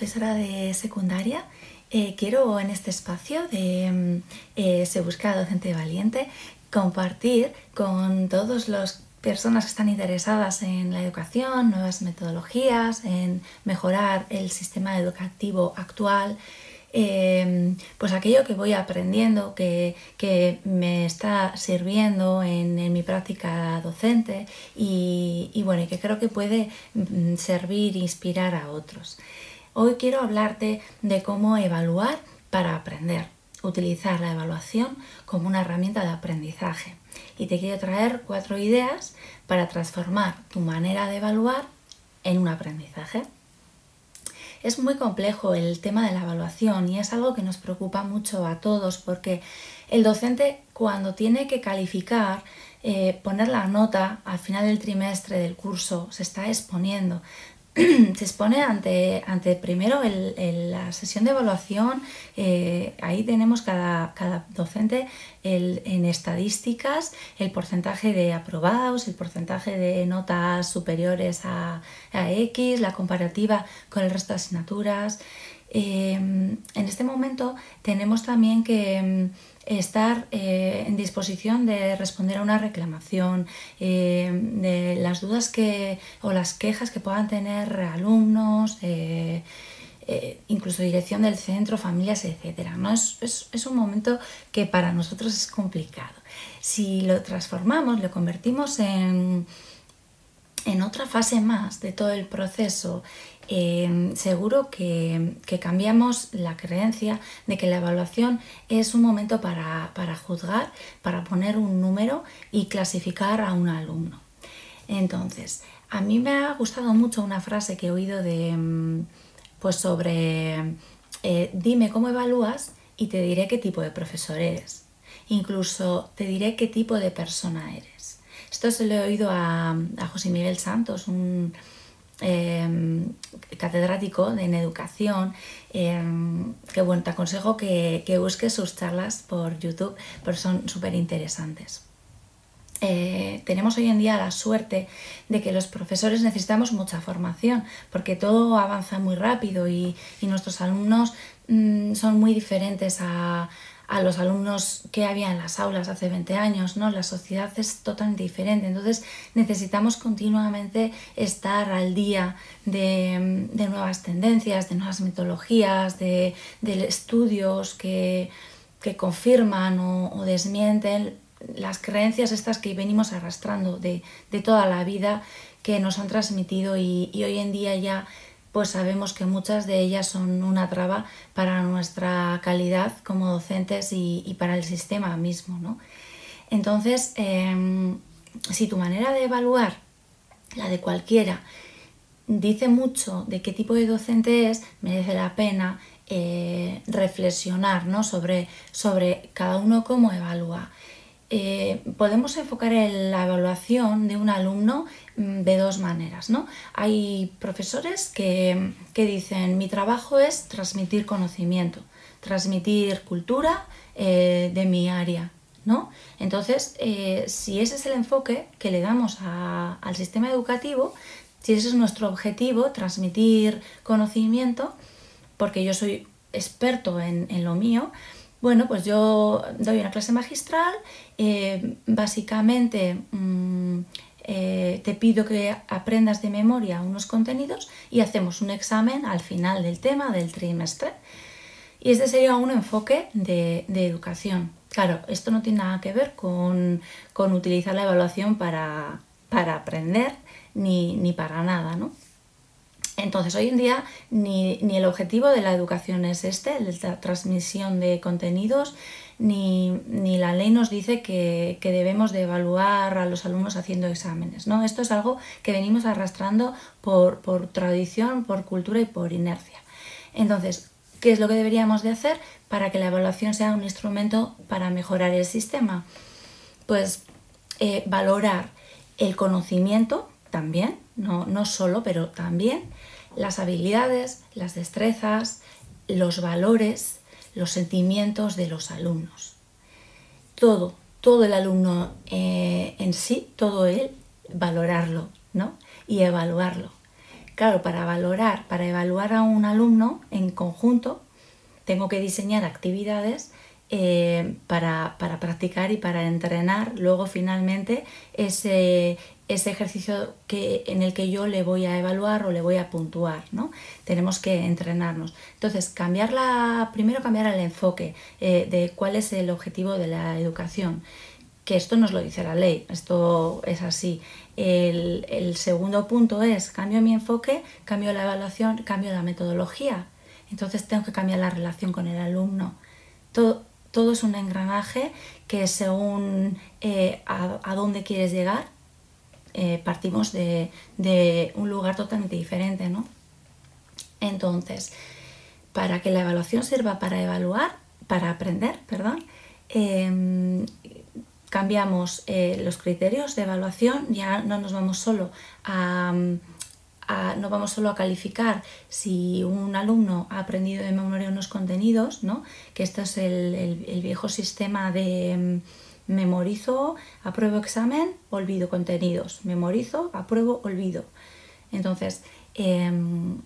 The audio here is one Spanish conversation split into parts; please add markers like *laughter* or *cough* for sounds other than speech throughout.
profesora de secundaria. Eh, quiero en este espacio de mm, eh, Se Busca Docente Valiente compartir con todas las personas que están interesadas en la educación, nuevas metodologías, en mejorar el sistema educativo actual, eh, pues aquello que voy aprendiendo, que, me está sirviendo en, mi práctica docente y, y, que creo que puede mm, servir, inspirar a otros. Hoy quiero hablarte de cómo evaluar para aprender, utilizar la evaluación como una herramienta de aprendizaje. Y te quiero traer cuatro ideas para transformar tu manera de evaluar en un aprendizaje. Es muy complejo el tema de la evaluación y es algo que nos preocupa mucho a todos porque el docente cuando tiene que calificar, eh, poner la nota al final del trimestre del curso, se está exponiendo *clears throat* se expone ante, ante primero la sesión de evaluación, eh, ahí tenemos cada, cada docente en estadísticas el porcentaje de aprobados, el porcentaje de notas superiores a, a X, la comparativa con el resto de asignaturas. Eh, en este momento tenemos también que estar eh, en disposición de responder a una reclamación, eh, de las dudas que, o las quejas que puedan tener alumnos, eh, incluso dirección del centro, familias, etc. ¿no? Es, es, un momento que para nosotros es complicado. Si lo transformamos, lo convertimos en, en otra fase más de todo el proceso Em, seguro que, cambiamos la creencia de que la evaluación es un momento para, juzgar, para poner un número y clasificar a un alumno. Entonces, a mí me ha gustado mucho una frase que he oído de, em, pues sobre, eh, dime cómo evalúas y te diré qué tipo de profesor eres. Incluso te diré qué tipo de persona eres. Esto se lo he oído a, a José Miguel Santos, un, Em, catedrático en educación, em, que bueno, te aconsejo que, busques sus charlas por YouTube, porque son súper interesantes. Eh, tenemos hoy en día la suerte de que los profesores necesitamos mucha formación porque todo avanza muy rápido y, nuestros alumnos mm, son muy diferentes a, a los alumnos que había en las aulas hace 20 años, ¿no? La sociedad es totalmente diferente, entonces necesitamos continuamente estar al día de, nuevas tendencias, de nuevas metodologías, de, estudios que, confirman o, desmienten las creencias estas que venimos arrastrando de, toda la vida que nos han transmitido y hoy en día ya pues sabemos que muchas de ellas son una traba para nuestra calidad como docentes y, para el sistema mismo. ¿no? Entonces, em, si tu manera de evaluar, la de cualquiera, dice mucho de qué tipo de docente es, merece la pena eh, reflexionar ¿no? sobre, sobre cada uno cómo evalúa. Eh, podemos enfocar la evaluación de un alumno mm, de dos maneras. ¿no? Hay profesores que, dicen mi trabajo es transmitir conocimiento, transmitir cultura eh, de mi área. ¿no? Entonces, eh, si ese es el enfoque que le damos al sistema educativo, si ese es nuestro objetivo, transmitir conocimiento, porque yo soy experto en, en lo mío, bueno, pues yo doy una clase magistral, eh, básicamente mm, eh, te pido que aprendas de memoria unos contenidos y hacemos un examen al final del tema del trimestre. Y este sería un enfoque de, educación. Claro, esto no tiene nada que ver con, utilizar la evaluación para, aprender ni, ni para nada, ¿no? Entonces, hoy en día ni, el objetivo de la educación es este, la transmisión de contenidos, ni, la ley nos dice que, debemos de evaluar a los alumnos haciendo exámenes. ¿no? Esto es algo que venimos arrastrando por, tradición, por cultura y por inercia. Entonces, ¿qué es lo que deberíamos de hacer para que la evaluación sea un instrumento para mejorar el sistema? Pues eh, valorar el conocimiento también, no, no solo, pero también las habilidades, las destrezas, los valores, los sentimientos de los alumnos. Todo, todo el alumno eh, en sí, todo él, valorarlo ¿no? y evaluarlo. Claro, para valorar, para evaluar a un alumno en conjunto, tengo que diseñar actividades eh, para, practicar y para entrenar luego finalmente ese, ese ejercicio que, en el que yo le voy a evaluar o le voy a puntuar, ¿no? Tenemos que entrenarnos. Entonces, cambiar la, primero cambiar el enfoque eh, de cuál es el objetivo de la educación, que esto nos lo dice la ley, esto es así. El, el segundo punto es, cambio mi enfoque, cambio la evaluación, cambio la metodología. Entonces tengo que cambiar la relación con el alumno. Todo, todo es un engranaje que según eh, a, dónde quieres llegar, eh, partimos de, un lugar totalmente diferente, ¿no? Entonces, para que la evaluación sirva para evaluar, para aprender, perdón, em, cambiamos eh, los criterios de evaluación, ya no nos vamos solo a no vamos solo a calificar si un alumno ha aprendido de memoria unos contenidos, ¿no? que esto es el, viejo sistema de mm, memorizo, apruebo examen, olvido contenidos, memorizo, apruebo, olvido. Entonces, em,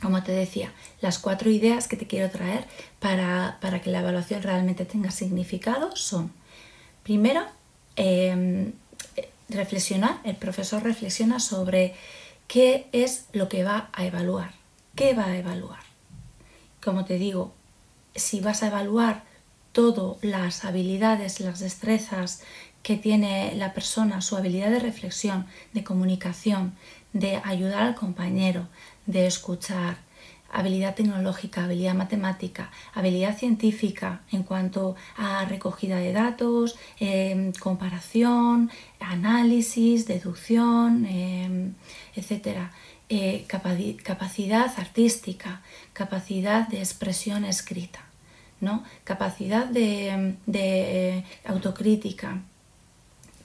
como te decía, las cuatro ideas que te quiero traer para, que la evaluación realmente tenga significado son, primero, em, reflexionar, el profesor reflexiona sobre ¿Qué es lo que va a evaluar? ¿Qué va a evaluar? Como te digo, si vas a evaluar todas las habilidades, las destrezas que tiene la persona, su habilidad de reflexión, de comunicación, de ayudar al compañero, de escuchar, habilidad tecnológica, habilidad matemática, habilidad científica en cuanto a recogida de datos, em, comparación, análisis, deducción, em, etc. Eh, capacidad artística, capacidad de expresión escrita, ¿no? capacidad de, de autocrítica,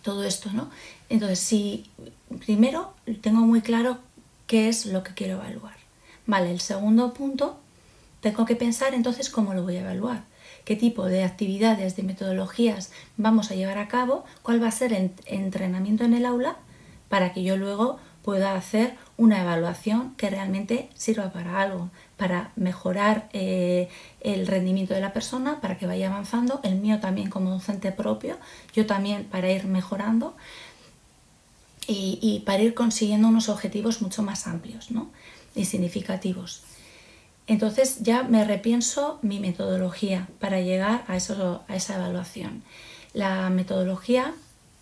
todo esto, ¿no? Entonces, si primero tengo muy claro qué es lo que quiero evaluar. Vale, el segundo punto, tengo que pensar entonces cómo lo voy a evaluar, qué tipo de actividades, de metodologías vamos a llevar a cabo, cuál va a ser el entrenamiento en el aula para que yo luego pueda hacer una evaluación que realmente sirva para algo, para mejorar eh, el rendimiento de la persona, para que vaya avanzando, el mío también como docente propio, yo también para ir mejorando y, y para ir consiguiendo unos objetivos mucho más amplios. ¿no? Y significativos. Entonces ya me repienso mi metodología para llegar a, eso, a esa evaluación. La metodología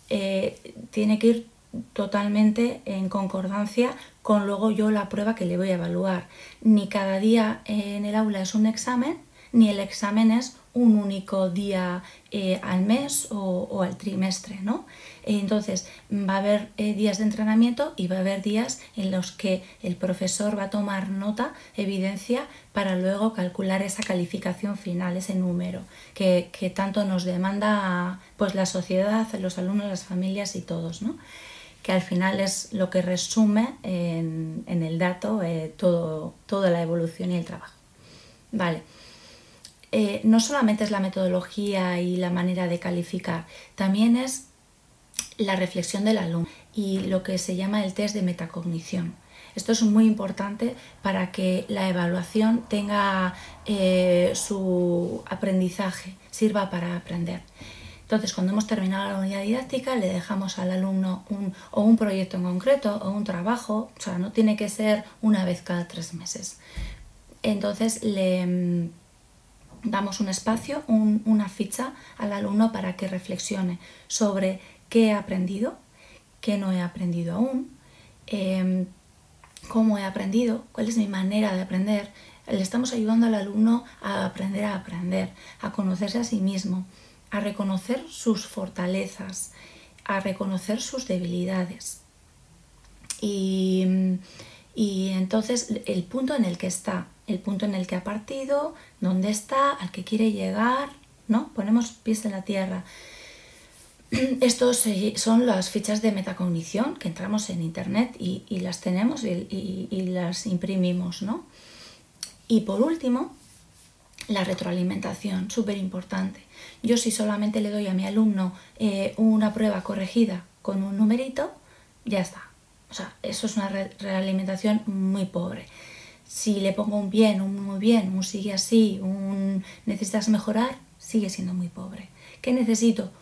eh, tiene que ir totalmente en concordancia con luego yo la prueba que le voy a evaluar. Ni cada día en el aula es un examen, ni el examen es un único día eh, al mes o, al trimestre, ¿no? Entonces va a haber eh, días de entrenamiento y va a haber días en los que el profesor va a tomar nota, evidencia, para luego calcular esa calificación final, ese número que, tanto nos demanda pues, la sociedad, los alumnos, las familias y todos, ¿no? que al final es lo que resume en, el dato eh, todo, toda la evolución y el trabajo. Vale. Eh, no solamente es la metodología y la manera de calificar, también es la reflexión del alumno y lo que se llama el test de metacognición. Esto es muy importante para que la evaluación tenga eh, su aprendizaje, sirva para aprender. Entonces, cuando hemos terminado la unidad didáctica, le dejamos al alumno un, o un proyecto en concreto o un trabajo, o sea, no tiene que ser una vez cada tres meses. Entonces, le damos un espacio, una ficha al alumno para que reflexione sobre qué he aprendido, qué no he aprendido aún, em, cómo he aprendido, cuál es mi manera de aprender. Le estamos ayudando al alumno a aprender a aprender, a conocerse a sí mismo, a reconocer sus fortalezas, a reconocer sus debilidades. Y, y entonces el punto en el que está el punto en el que ha partido, dónde está, al que quiere llegar, ¿no? Ponemos pies en la tierra. *clears throat* Estos son las fichas de metacognición que entramos en internet y, las tenemos y, las imprimimos, ¿no? Y por último, la retroalimentación, súper importante. Yo si solamente le doy a mi alumno eh, una prueba corregida con un numerito, ya está. O sea, eso es una realimentación muy pobre. Si le pongo un bien, un muy bien, un sigue así, un necesitas mejorar, sigue siendo muy pobre. ¿Qué necesito?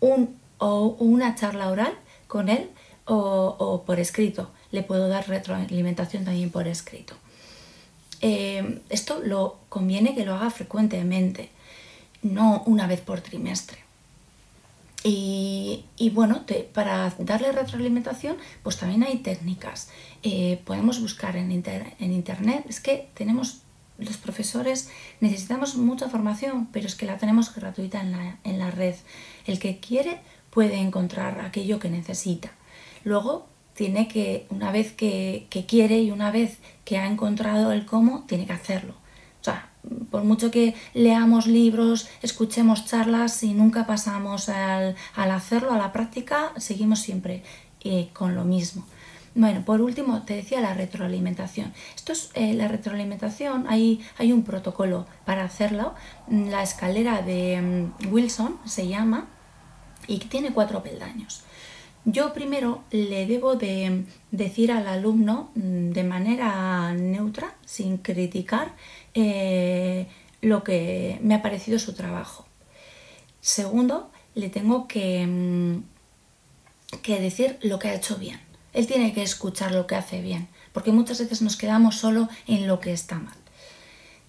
Un o una charla oral con él o, por escrito. Le puedo dar retroalimentación también por escrito. Eh, esto lo conviene que lo haga frecuentemente, no una vez por trimestre. Y, bueno, para darle retroalimentación, pues también hay técnicas. Eh, podemos buscar en, en, internet. Es que tenemos, los profesores necesitamos mucha formación, pero es que la tenemos gratuita en la, en la red. El que quiere puede encontrar aquello que necesita. Luego tiene que, una vez que, quiere y una vez que ha encontrado el cómo, tiene que hacerlo. Por mucho que leamos libros, escuchemos charlas, y nunca pasamos al, hacerlo, a la práctica, seguimos siempre eh, con lo mismo. Bueno, por último, te decía la retroalimentación. Esto es eh, la retroalimentación, hay, hay un protocolo para hacerlo. La escalera de mm, Wilson se llama y tiene cuatro peldaños. Yo primero le debo de decir al alumno mm, de manera neutra, sin criticar, eh, lo que me ha parecido su trabajo. Segundo, le tengo que, mm, que decir lo que ha hecho bien. Él tiene que escuchar lo que hace bien, porque muchas veces nos quedamos solo en lo que está mal.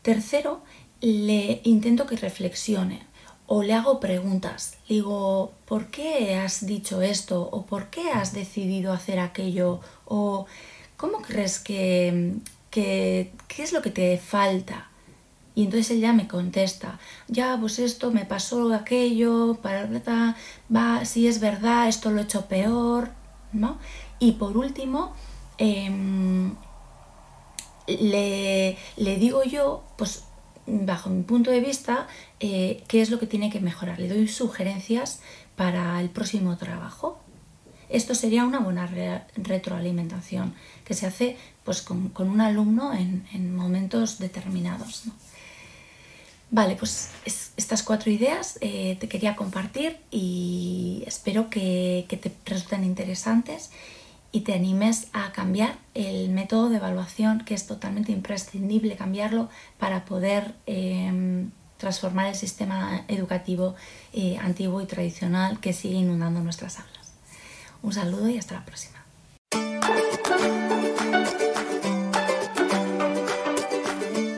Tercero, le intento que reflexione o le hago preguntas. Digo, ¿por qué has dicho esto? ¿O por qué has decidido hacer aquello? ¿O cómo crees que, qué es lo que te falta? Y entonces ella me contesta, ya, pues esto me pasó aquello, para, va, si es verdad, esto lo he hecho peor, ¿no? Y por último, em, le, le digo yo, pues bajo mi punto de vista, eh, qué es lo que tiene que mejorar. Le doy sugerencias para el próximo trabajo. Esto sería una buena retroalimentación que se hace pues, con, un alumno en, momentos determinados. Vale, pues estas cuatro ideas eh, te quería compartir y espero que, que te resulten interesantes y te animes a cambiar el método de evaluación, que es totalmente imprescindible cambiarlo para poder em, transformar el sistema educativo eh, antiguo y tradicional que sigue inundando nuestras aulas. Un saludo y hasta la próxima.